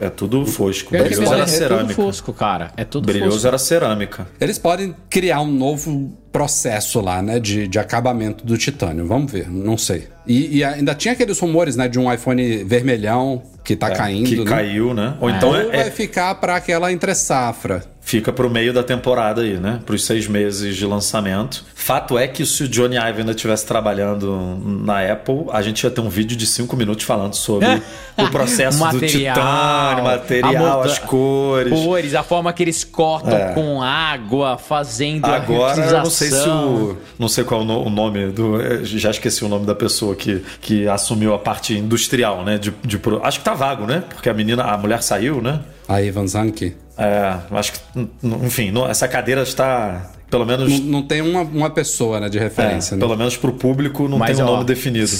É. É tudo fosco. Que Brilhoso é, era é tudo cerâmica. fosco, cara. É tudo Brilhoso fosco. era cerâmica. Eles podem criar um novo processo lá, né? De, de acabamento do titânio. Vamos ver, não sei. E, e ainda tinha aqueles rumores, né? De um iPhone vermelhão que tá caindo, que né? caiu, né? Ou então Ou é- é- vai ficar pra aquela entre safra. Fica pro meio da temporada aí, né? Pros seis meses de lançamento. Fato é que se o Johnny Ive ainda estivesse trabalhando na Apple, a gente ia ter um vídeo de cinco minutos falando sobre o processo do Material, titânio, a material, molda- as cores. Cores, a forma que eles cortam É. com água, fazendo a Agora, eu não sei se o. Não sei qual é o no- o nome do. eh, Já esqueci o nome da pessoa que, que assumiu a parte industrial, né? De, de acho que tá vago, né? Porque a menina, a mulher saiu, né? A Ivan Zanke. É, acho que. Enfim, não- essa cadeira está. Pelo menos. Não, não tem uma, uma pessoa, né, de é, referência, né? Pelo menos pro público não Mas, tem um ó, nome definido.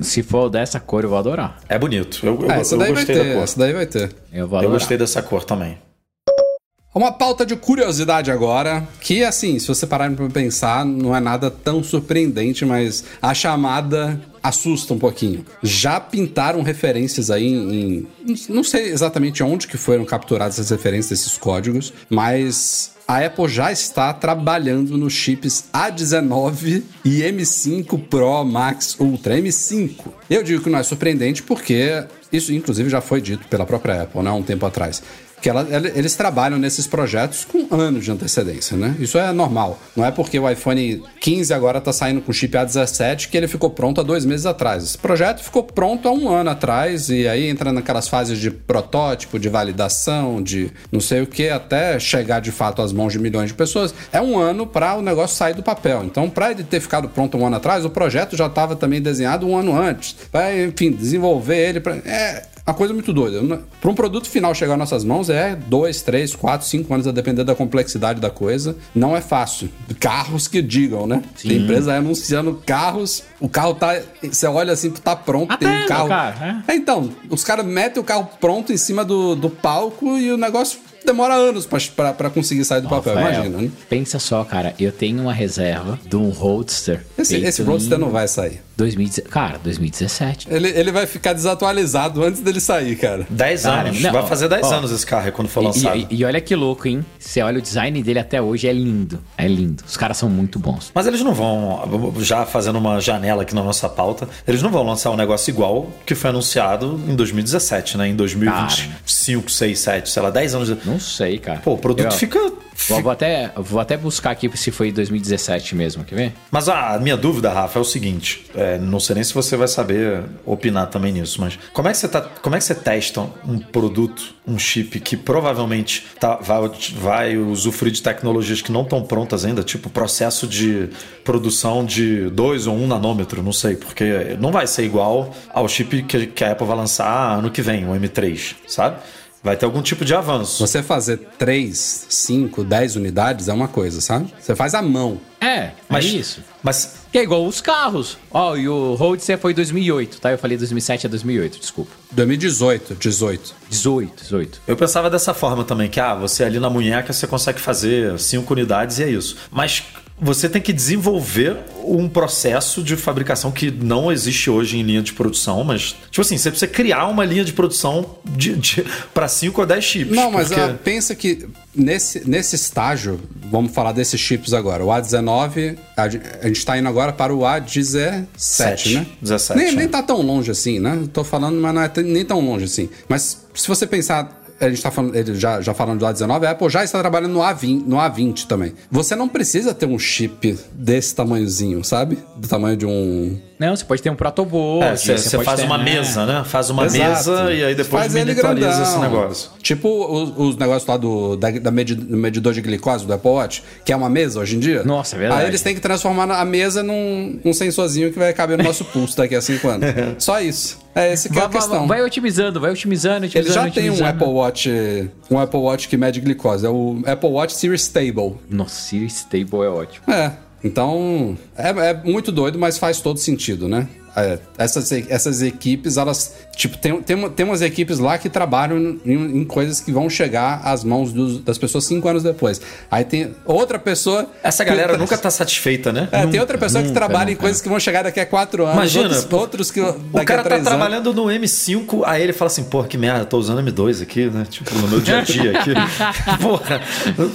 Se for dessa cor, eu vou adorar. É bonito. Eu, eu, Ah, essa eu daí vai gostei da ter, cor. essa daí vai ter. Eu vou Eu adorar. gostei dessa cor também. Uma pauta de curiosidade agora, que assim, se você parar pra pensar, não é nada tão surpreendente, mas a chamada assusta um pouquinho. Já pintaram referências aí em, não sei exatamente onde que foram capturadas as referências desses códigos, mas a Apple já está trabalhando nos chips A19 e M5 Pro Max Ultra M5. Eu digo que não é surpreendente porque isso inclusive já foi dito pela própria Apple, né, um tempo atrás que ela- eles trabalham nesses projetos com anos de antecedência, né? Isso é normal. Não é porque o iPhone 15 agora tá saindo com chip A17 que ele ficou pronto há dois meses atrás. Esse projeto ficou pronto há um ano atrás e aí entra naquelas fases de protótipo, de validação, de não sei o que, até chegar de fato às mãos de milhões de pessoas. É um ano para o negócio sair do papel. Então, para ele ter ficado pronto um ano atrás, o projeto já estava também desenhado um ano antes. Vai, enfim, desenvolver ele. Pra... É, uma coisa muito doida. Para um produto final chegar às nossas mãos é dois, três, quatro, cinco anos, a depender da complexidade da coisa. Não é fácil. Carros que digam, né? Tem empresa aí anunciando carros, o carro tá. Você olha assim, tá pronto, tem Até, um carro. cara, É, então, os caras metem o carro pronto em cima do, do palco e o negócio demora anos pra conseguir sair do papel, Rafael, imagina, né? Pensa só, cara, eu tenho uma reserva de um Roadster. Esse, esse Roadster em não vai sair. 2010 cara, 2017. Ele, ele vai ficar desatualizado antes dele sair, cara. 10 Cara, anos. não, Vai fazer 10 ó, anos esse carro quando for E- lançado. E, e olha que louco, hein? Você olha o design dele até hoje, é lindo. É lindo. Os caras são muito bons. Mas eles não vão, já fazendo uma janela aqui na nossa pauta, eles não vão lançar um negócio igual que foi anunciado em 2017, né? Em 2025, 6, 7, sei lá, 10 anos. de- Não sei, cara. Pô, o produto Eu- fica. Vou, vou até, vou até buscar aqui se foi 2017 mesmo, quer ver? Mas a minha dúvida, Rafa, é o seguinte: é, não sei nem se você vai saber opinar também nisso, mas como é que você, tá, como é que você testa um produto, um chip que provavelmente tá, vai, vai usufruir de tecnologias que não estão prontas ainda, tipo processo de produção de 2 ou 1 um nanômetro, não sei, porque não vai ser igual ao chip que, que a Apple vai lançar ano que vem, o M3, sabe? Vai ter algum tipo de avanço. Você fazer 3, 5, 10 unidades é uma coisa, sabe? Você faz à mão. É, Mas é isso. Mas Que é igual os carros. Ó, e o Roadster foi 2008, tá? Eu falei 2007 a 2008, desculpa. 2018, 18. 18, 18. Eu pensava dessa forma também, que ah, você ali na munheca você consegue fazer cinco unidades e é isso. Mas você tem que desenvolver um processo de fabricação que não existe hoje em linha de produção, mas, tipo assim, você precisa criar uma linha de produção de, de, para 5 ou 10 chips. Não, mas porque... ah, pensa que nesse, nesse estágio, vamos falar desses chips agora. O A19, a, a gente está indo agora para o A17, Sete. né? 17, nem, é. nem tá tão longe assim, né? Tô falando, mas não é nem tão longe assim. Mas se você pensar. A gente tá falando, já, já falando do A19, a Apple já está trabalhando no A20, no A20 também. Você não precisa ter um chip desse tamanhozinho, sabe? Do tamanho de um. Não, você pode ter um protoboard. É, você, você faz ter, uma né? mesa, né? Faz uma Exato. mesa e aí depois Faz ele miniaturiza esse negócio. Tipo os, os negócios lá do, da, da medi- do medidor de glicose do Apple Watch, que é uma mesa hoje em dia. Nossa, é verdade. Aí eles têm que transformar a mesa num, num sensorzinho que vai caber no nosso pulso daqui a cinco anos. Só isso. É esse que é a Vai, vai, questão. vai otimizando, vai otimizando, Ele otimizando. já tem um otimizando. Apple Watch, um Apple Watch que mede glicose, é o Apple Watch Series Stable. Nossa, Siri Stable é ótimo. É, então é, é muito doido, mas faz todo sentido, né? É, essas, essas equipes, elas. Tipo, tem, tem, tem umas equipes lá que trabalham em, em coisas que vão chegar às mãos dos- das pessoas cinco anos depois. Aí tem outra pessoa. Essa que- galera nunca tá satisfeita, né? É, tem outra pessoa que nunca, trabalha em nunca. coisas que vão chegar daqui a quatro anos. Imagina, outros, outros que daqui O cara a tá três anos. trabalhando no M5, aí ele fala assim, porra, que merda, tô usando M2 aqui, né? Tipo, no meu dia a dia aqui. porra,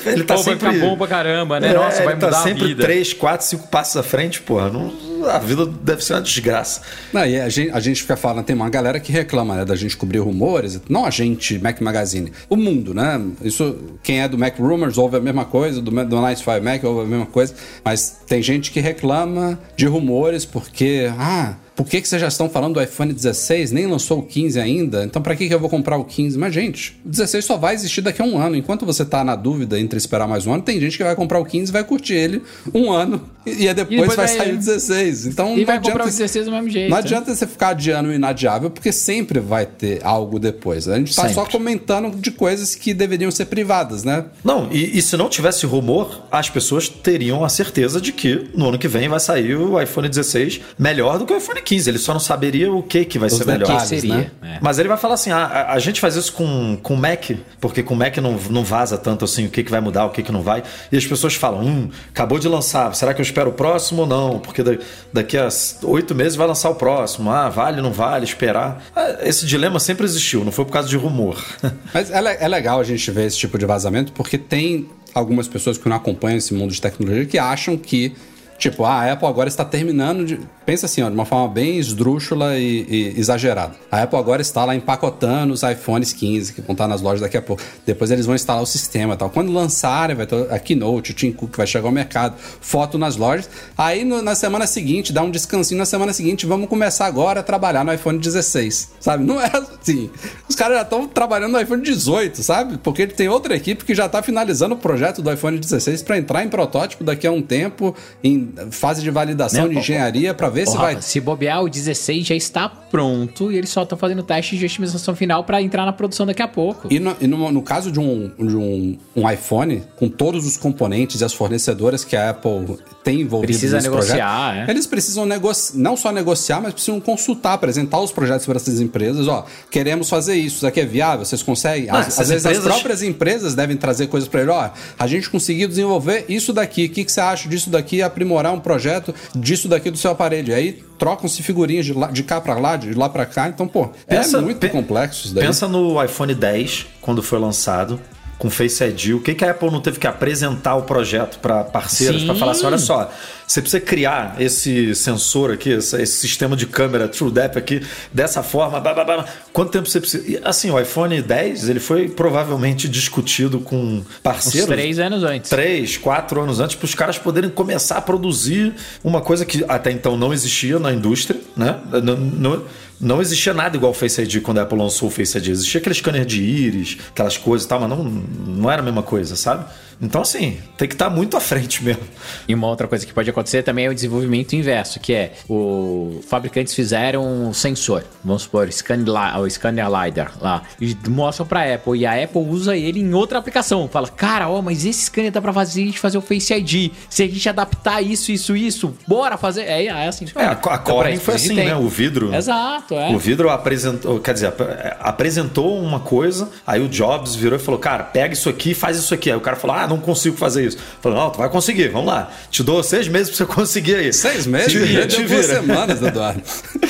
ele tá Pô, vai sempre... ficar bom pra caramba, né? É, Nossa, vai ele tá mudar a sempre vida. 3, 4, 5 passos à frente, porra. Não, a vida deve ser uma desgraça. Não, e a gente, a gente fica falando, tem uma galera que reclama né, da gente cobrir rumores, não a gente, Mac Magazine, o mundo, né? Isso, quem é do Mac Rumors ouve a mesma coisa, do, do Nice 5 Mac ouve a mesma coisa, mas tem gente que reclama de rumores porque, ah, por que, que vocês já estão falando do iPhone 16? Nem lançou o 15 ainda, então pra que, que eu vou comprar o 15? Mas, gente, o 16 só vai existir daqui a um ano. Enquanto você tá na dúvida entre esperar mais um ano, tem gente que vai comprar o 15 e vai curtir ele um ano, e, e aí depois, depois vai vai- sair o 16. Então, E não vai adianta comprar o você- 16 do mesmo jeito. não né? adianta você ficar adiando o inadiável, porque sempre vai ter algo depois. A gente tá só Sempre. comentando de coisas que deveriam ser privadas, né? Não, e, e se não tivesse rumor, as pessoas teriam a certeza de que no ano que vem vai sair o iPhone 16 melhor do que o iPhone 15. Ele só não saberia o que, que vai Os ser melhor. Que seria, né? é. Mas ele vai falar assim: ah, a, a gente faz isso com, com Mac, porque com Mac não, não vaza tanto assim o que, que vai mudar, o que, que não vai. E as pessoas falam: hum, acabou de lançar, será que eu espero o próximo ou não? Porque da- daqui a oito meses vai lançar o próximo. Ah, vale, não vale, esperar. Ah, Esse dilema sempre existiu, não foi por causa de rumor. Mas é, é legal a gente ver esse tipo de vazamento, porque tem algumas pessoas que não acompanham esse mundo de tecnologia que acham que, tipo, ah, a Apple agora está terminando de. Pensa assim, ó, de uma forma bem esdrúxula e, e exagerada. A Apple agora está lá empacotando os iPhones 15, que vão estar nas lojas daqui a pouco. Depois eles vão instalar o sistema e tal. Quando lançarem, vai ter a Keynote, o Tim Cook vai chegar ao mercado, foto nas lojas. Aí no- na semana seguinte, dá um descansinho na semana seguinte, vamos começar agora a trabalhar no iPhone 16, sabe? Não é assim. Os caras já estão trabalhando no iPhone 18, sabe? Porque tem outra equipe que já está finalizando o projeto do iPhone 16 para entrar em protótipo daqui a um tempo, em fase de validação Né? de engenharia, para ver Ô, se Rafa, vai. se bobear, o 16 já está pronto e eles só estão fazendo teste de otimização final para entrar na produção daqui a pouco. E, no, e no- no caso de, um, de um, um iPhone, com todos os componentes e as fornecedoras que a Apple tem envolvido Precisa negociar, projeto, é. eles precisam negociar, não só negociar, mas precisam consultar, apresentar os projetos para essas empresas. Ó, queremos fazer isso, isso aqui é viável, vocês conseguem? Ah, Às, às vezes empresas- as próprias empresas devem trazer coisas para ele. Ó, a gente conseguiu desenvolver isso daqui, o que, que você acha disso daqui? Aprimorar um projeto disso daqui do seu aparelho. E aí trocam-se figurinhas de, lá- de cá para lá, de lá para cá. Então, pô, Pensa- é muito pe- complexo isso daí. Pensa no iPhone 10, quando foi lançado, com Face ID. O que, que a Apple não teve que apresentar o projeto para parceiros, para falar assim: olha só, você precisa criar esse sensor aqui, esse, sistema de câmera TrueDepth aqui, dessa forma. blá, blá, blá. Quanto tempo você precisa? E, assim, o iPhone 10 ele foi provavelmente discutido com Uns parceiros. três anos antes. Três, quatro anos antes, para os caras poderem começar a produzir uma coisa que até então não existia na indústria, né? Não, não, não existia nada igual o Face ID quando a Apple lançou o Face ID. Existia aquele scanner de íris, aquelas coisas e tal, mas não, não era a mesma coisa, sabe? Então, assim, tem que estar muito à frente mesmo. E uma outra coisa que pode acontecer também é o desenvolvimento inverso, que é o fabricantes fizeram um sensor, vamos supor, scan, li- o scanner LiDAR lá, e mostram pra Apple, e a Apple usa ele em outra aplicação. Fala, cara, ó, mas esse scanner dá pra fazer, a gente fazer o Face ID. Se a gente adaptar isso, isso, isso, bora fazer. É, é assim. É, a, a Então, Corning foi a assim, tem. né? O vidro. Exato, é. O vidro apresentou, quer dizer, ap- apresentou uma coisa, aí o Jobs virou e falou: Cara, pega isso aqui e faz isso aqui. Aí o cara falou: Ah, não consigo fazer isso. Falei, não, tu vai conseguir, vamos lá. Te dou seis meses pra você conseguir aí. Seis meses? Te, Te te duas vira. semanas, Eduardo.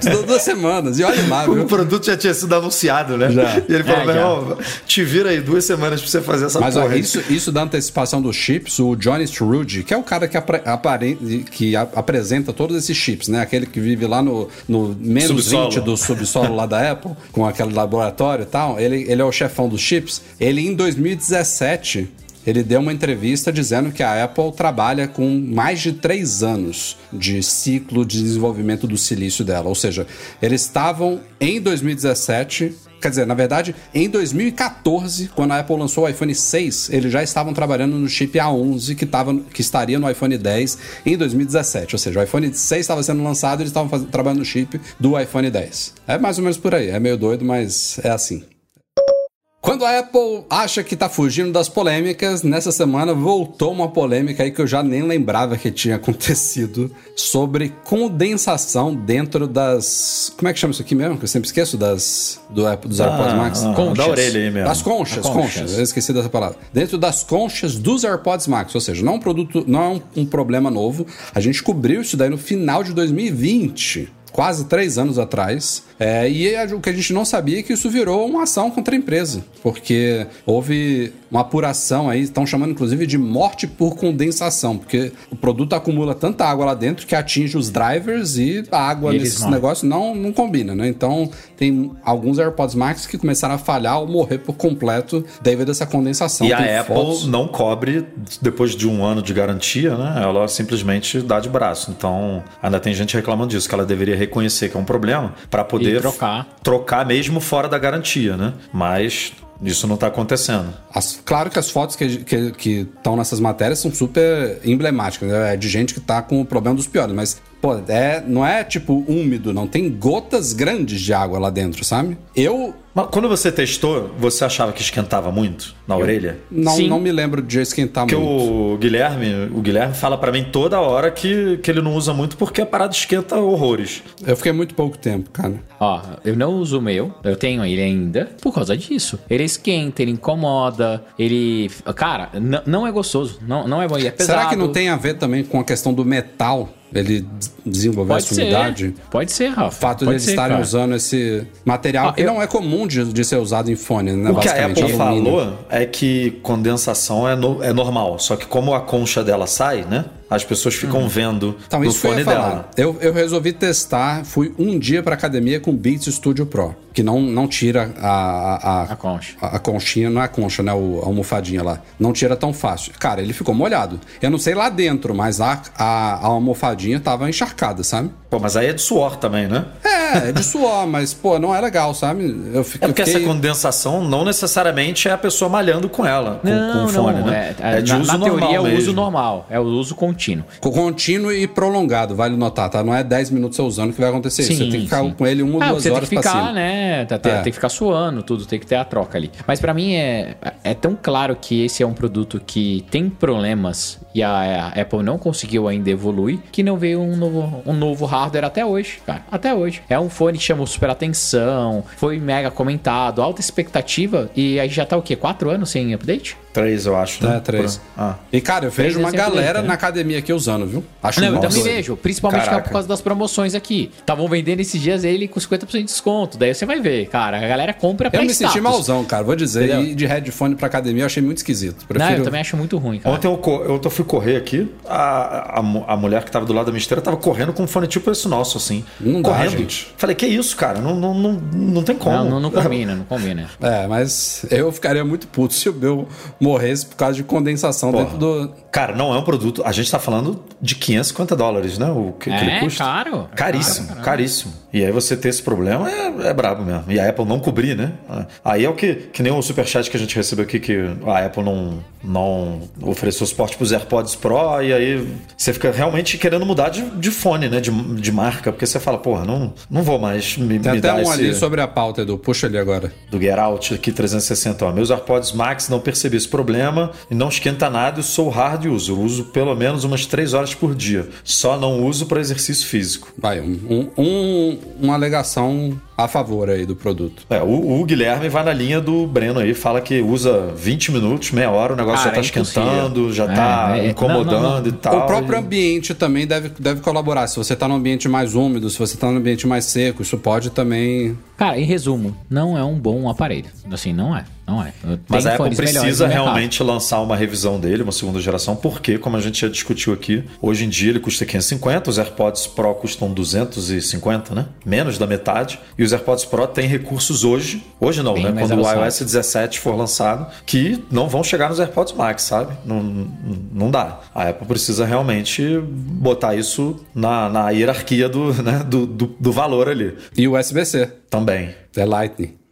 Te deu duas semanas. E olha lá, O produto já tinha sido anunciado, né? Já. E ele falou, É, meu irmão, te vira aí duas semanas pra você fazer essa Mas porra. aí. isso, isso da antecipação dos chips, o Johnny Strude, que é o cara que, apre- apare- que a- apresenta todos esses chips, né? Aquele que vive lá no, no menos Subsolo. 20 do subsolo lá da Apple, com aquele laboratório e tal. Ele, ele é o chefão dos chips. Ele, em 2017, ele deu uma entrevista dizendo que a Apple trabalha com mais de três anos de ciclo de desenvolvimento do silício dela. Ou seja, eles estavam em 2017. Quer dizer, na verdade, em 2014, quando a Apple lançou o iPhone 6, eles já estavam trabalhando no chip A11 que, tava, que estaria no iPhone 10 em 2017. Ou seja, o iPhone 6 estava sendo lançado e eles estavam trabalhando no chip do iPhone 10. É mais ou menos por aí. É meio doido, mas é assim. Quando a Apple acha que tá fugindo das polêmicas, nessa semana voltou uma polêmica aí que eu já nem lembrava que tinha acontecido sobre condensação dentro das. Como é que chama isso aqui mesmo? Que eu sempre esqueço das do Apple, dos AirPods Max. ah, Conchas. da orelha aí mesmo. Das conchas, conchas, conchas. Eu esqueci dessa palavra. Dentro das conchas dos AirPods Max, ou seja, não é um produto, não é um, um problema novo. A gente cobriu isso daí no final de 2020. Quase três anos atrás. É, e o que a gente não sabia é que isso virou uma ação contra a empresa. Porque houve uma apuração aí, estão chamando inclusive de morte por condensação. Porque o produto acumula tanta água lá dentro que atinge os drivers e a água E morrem. negócios não, não combina, né? Então tem alguns AirPods Max que começaram a falhar ou morrer por completo devido a essa condensação. E Tem a Apple fotos- não cobre depois de um ano de garantia, né? Ela simplesmente dá de braço. Então, ainda tem gente reclamando disso, que ela deveria reconhecer que é um problema para poder E trocar. trocar mesmo fora da garantia, né? Mas isso não tá acontecendo. As- claro que as fotos que estão que, estão nessas matérias são super emblemáticas, né? É de gente que tá com o problema dos piores, mas, pô, é, não é tipo úmido, não. Tem gotas grandes de água lá dentro, sabe? Eu Mas quando você testou, você achava que esquentava muito na orelha? não, Sim. não me lembro de esquentar Porque muito. o Guilherme, o Guilherme fala pra mim toda hora que, que ele não usa muito porque a parada esquenta horrores. Eu fiquei muito pouco tempo, cara. Ó, eu não uso o meu, eu tenho ele ainda por causa disso. Ele esquenta, ele incomoda, ele. Cara, não é gostoso, não, não é bom. E é pesado. Será que não tem a ver também com a questão do metal? Ele des- desenvolver Pode essa ser. umidade? Pode ser, Rafa. O fato de Pode eles ser, estarem cara. usando esse material Ah, que eu- não é comum de, de ser usado em fone, né? O que a Apple falou é que condensação é, no- é normal, só que como a concha dela sai, né? As pessoas ficam vendo Então, no eu fone falar. dela. Eu, eu resolvi testar, fui um dia pra academia com Beats Studio Pro, que não, não tira a, a, a, A concha. a, a conchinha, não é a concha, né? O, a almofadinha lá. Não tira tão fácil. Cara, ele ficou molhado. Eu não sei lá dentro, mas lá a, a almofadinha tava encharcada, sabe? Pô, mas aí é de suor também, né? É, é de suor, mas, pô, não é legal, sabe? Eu fiquei. É porque essa condensação não necessariamente é a pessoa malhando com ela, com, Não, com o fone, não, né? É, de na, uso na normal teoria é o mesmo. uso normal, é o uso contínuo. Contínuo e prolongado, vale notar, tá? Não é 10 minutos você usando que vai acontecer isso. Você tem que ficar sim. com ele uma ou Ah, duas você horas tem que ficar, né? Tá- Tem, É. tem que ficar suando, tudo, tem que ter a troca ali. Mas pra mim é, é tão claro que esse é um produto que tem problemas e a, a Apple não conseguiu ainda evoluir, que não veio um novo, um novo hardware até hoje, cara. Até hoje. É um fone que chamou super atenção, foi mega comentado, alta expectativa e aí já tá o quê? Quatro anos sem update? Três, eu acho, né? É, três. Ah. E, cara, eu vejo uma galera né? na academia aqui usando, viu? Acho Não, eu muito também vejo, principalmente por causa das promoções aqui. Estavam vendendo esses dias ele com 50% de desconto. Daí você vai ver, cara, a galera compra pra Eu me status. senti malzão, cara, vou dizer. Entendeu? E de headphone pra academia eu achei muito esquisito. Não, Prefiro... eu também acho muito ruim, cara. Ontem eu, eu fui correr aqui, a, a, a mulher que tava do lado da minha esteira tava correndo com um fone tipo esse nosso, assim. Não dá, correndo. gente. Falei, que isso, cara? Não, não, não, não tem como. Não, não, não combina, não combina. É, mas eu ficaria muito puto se o meu morresse por causa de condensação Porra. dentro do... Cara, não é um produto. A gente tá falando de 550 dólares, né? O que, que ele É, custa. caro. É Caríssimo, caro, caríssimo. E aí você ter esse problema é, é brabo mesmo. E a Apple não cobrir, né? Aí é o que, que nem o superchat que a gente recebeu aqui, que a Apple não, não ofereceu suporte pros AirPods Pro, e aí você fica realmente querendo mudar de, de fone, né? De, de marca, porque você fala, porra, não, não vou mais me, Tem me até dar um esse... ali sobre a pauta, Edu. Puxa ali agora. do Get Out aqui 360. Ó. Meus AirPods Max não percebi esse problema e não esquenta nada e sou hard user. Uso pelo menos umas 3 horas por dia. Só não uso para exercício físico. Vai, um- um- uma alegação a favor aí do produto. É, o, o Guilherme vai na linha do Breno aí, fala que usa 20 minutos, meia hora, o negócio Cara, já é tá esquentando, impossível. já É, tá é, incomodando não, não, não. e tal. o próprio e- ambiente também deve, deve colaborar. Se você tá num ambiente mais úmido, se você tá num ambiente mais seco, isso pode também. Cara, em resumo, não é um bom aparelho. Assim, não é. Não é. Mas Tem a Apple precisa realmente lançar uma revisão dele, uma segunda geração, porque, como a gente já discutiu aqui, hoje em dia ele custa 550, os AirPods Pro custam 250, né? Menos da metade. E os AirPods Pro têm recursos hoje, hoje não, Bem né? Quando o avançados. iOS 17 for lançado, que não vão chegar nos AirPods Max, sabe? Não, não, não dá. A Apple precisa realmente botar isso na, na hierarquia do, né? do, do, do valor ali. E o USB-C, Também. é Lightning.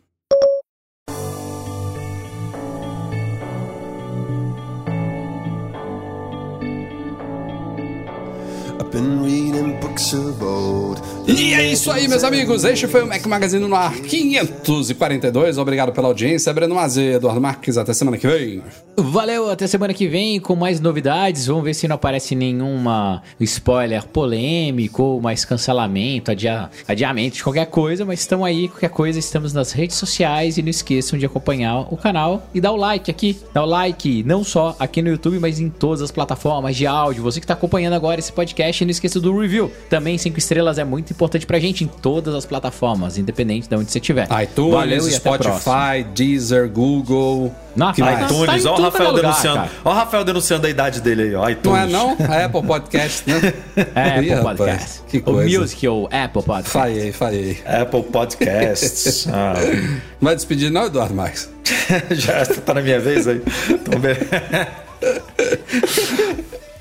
E é isso aí, meus amigos. Este foi o Mac Magazine no ar 542. Obrigado pela audiência. Breno Mazê, Eduardo Marques. Até semana que vem. Valeu, até semana que vem com mais novidades. Vamos ver se não aparece nenhuma spoiler polêmico ou mais cancelamento, adia, adiamento de qualquer coisa. Mas estamos aí, qualquer coisa, estamos nas redes sociais. E não esqueçam de acompanhar o canal e dar o like aqui. Dá o like, não só aqui no YouTube, mas em todas as plataformas de áudio. Você que está acompanhando agora esse podcast, não esqueça do review. Também cinco estrelas é muito importante pra gente em todas as plataformas, independente de onde você estiver. iTunes, Valeu e a. Spotify, Deezer, Google. Que tá- tá- iTunes, ó o Rafael é lugar, denunciando. cara. Ó o Rafael denunciando a idade dele aí, ó. Não iTunes. é não? É Apple Podcast, né? É, Apple Ih, rapaz, Podcast. que o coisa. Music ou Apple Podcast. Falhei, falhei. Apple Podcasts. Ah, Vai despedir não, Eduardo Marques? já tá na minha vez aí. Então,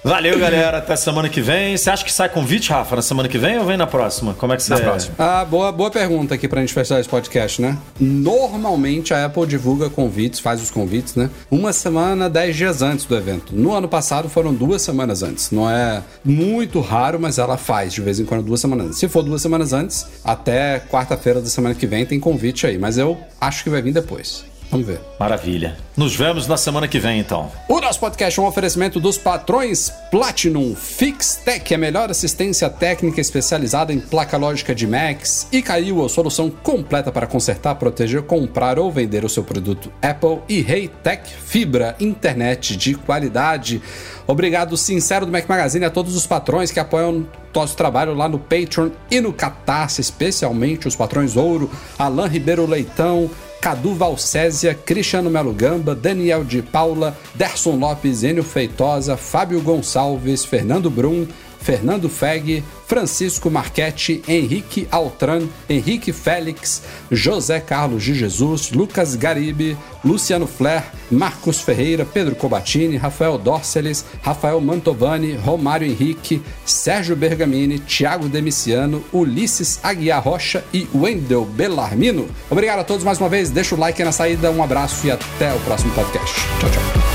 Valeu, galera. Até semana que vem. Você acha que sai convite, Rafa, na semana que vem ou vem na próxima? Como é que você... Na próxima. Ah, boa, boa pergunta aqui pra gente fechar esse podcast, né? Normalmente a Apple divulga convites, faz os convites, né? Uma semana, dez dias antes do evento. No ano passado foram duas semanas antes. Não é muito raro, mas ela faz de vez em quando duas semanas antes. Se for duas semanas antes, até quarta-feira da semana que vem tem convite aí. Mas eu acho que vai vir depois. Vamos ver. Maravilha. Nos vemos na semana que vem, então. O nosso podcast é um oferecimento dos patrões Platinum FixTech, a melhor assistência técnica especializada em placa lógica de Macs, e caiu a solução completa para consertar, proteger, comprar ou vender o seu produto Apple e Reitec Fibra, internet de qualidade. Obrigado sincero do Mac Magazine a todos os patrões que apoiam nosso trabalho lá no Patreon e no Catarse, especialmente os patrões Ouro, Alain Ribeiro Leitão, Cadu Valcésia, Cristiano Melo Gamba, Daniel de Paula, Derson Lopes, Enio Feitosa, Fábio Gonçalves, Fernando Brum, Fernando Feg, Francisco Marchetti, Henrique Altran, Henrique Félix, José Carlos de Jesus, Lucas Garibe, Luciano Flair, Marcos Ferreira, Pedro Cobatini, Rafael Dorceles, Rafael Mantovani, Romário Henrique, Sérgio Bergamini, Thiago Demiciano, Ulisses Aguiar Rocha e Wendel Bellarmino. Obrigado a todos mais uma vez, deixa o like na saída, um abraço e até o próximo podcast. Tchau, tchau.